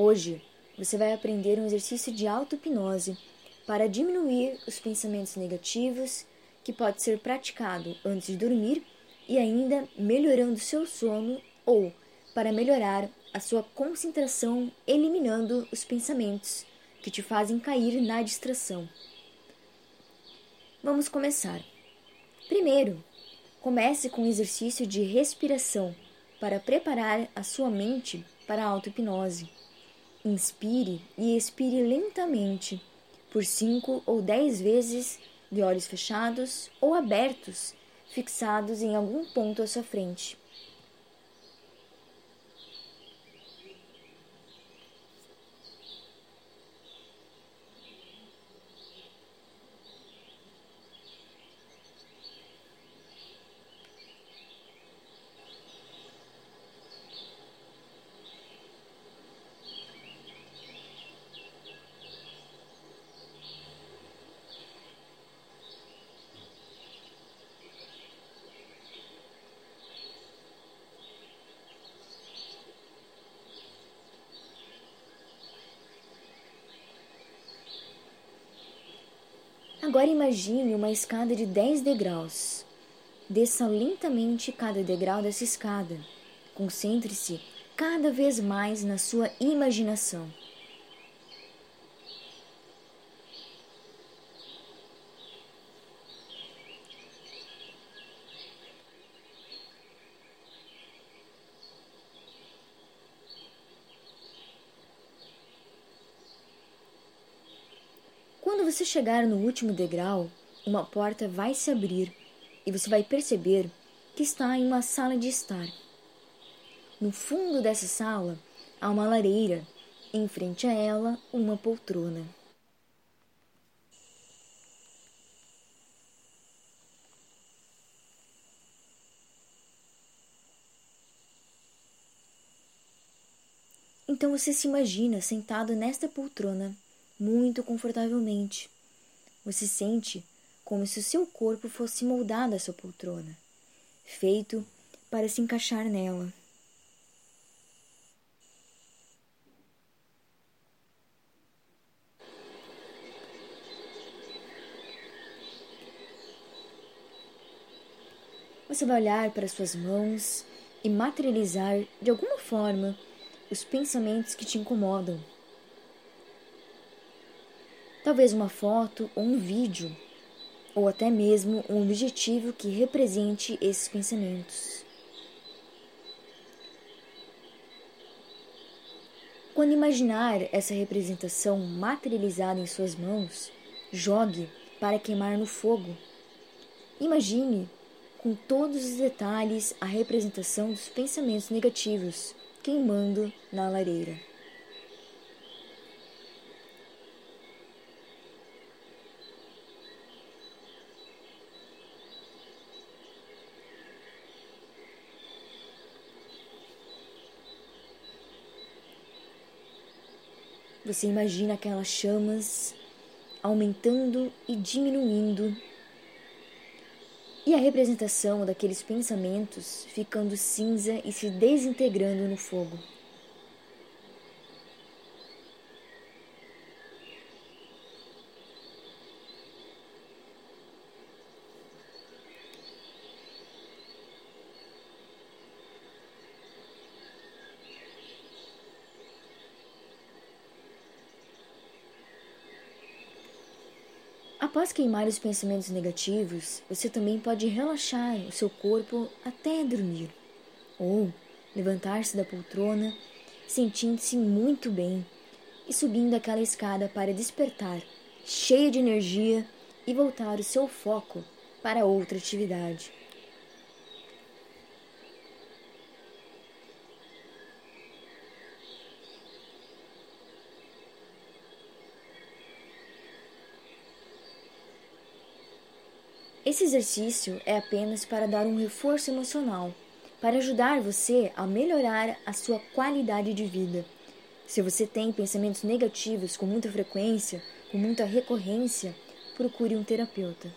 Hoje, você vai aprender um exercício de auto-hipnose para diminuir os pensamentos negativos que pode ser praticado antes de dormir e ainda melhorando seu sono ou para melhorar a sua concentração, eliminando os pensamentos que te fazem cair na distração. Vamos começar. Primeiro, comece com um exercício de respiração para preparar a sua mente para a auto-hipnose. Inspire e expire lentamente por 5 ou 10 vezes de olhos fechados ou abertos, fixados em algum ponto à sua frente. Agora imagine uma escada de 10 degraus. Desça lentamente cada degrau dessa escada. Concentre-se cada vez mais na sua imaginação. Você chegar no último degrau, uma porta vai se abrir e você vai perceber que está em uma sala de estar. No fundo dessa sala há uma lareira, em frente a ela, uma poltrona. Então você se imagina sentado nesta poltrona muito confortavelmente. Você sente como se o seu corpo fosse moldado a sua poltrona, feito para se encaixar nela. Você vai olhar para suas mãos e materializar de alguma forma os pensamentos que te incomodam talvez uma foto ou um vídeo, ou até mesmo um objetivo que represente esses pensamentos. Quando imaginar essa representação materializada em suas mãos, jogue para queimar no fogo. Imagine com todos os detalhes a representação dos pensamentos negativos queimando na lareira. Você imagina aquelas chamas aumentando e diminuindo, e a representação daqueles pensamentos ficando cinza e se desintegrando no fogo. Após queimar os pensamentos negativos, você também pode relaxar o seu corpo até dormir, ou levantar-se da poltrona, sentindo-se muito bem e subindo aquela escada para despertar, cheio de energia e voltar o seu foco para outra atividade. Esse exercício é apenas para dar um reforço emocional, para ajudar você a melhorar a sua qualidade de vida. Se você tem pensamentos negativos com muita frequência, com muita recorrência, procure um terapeuta.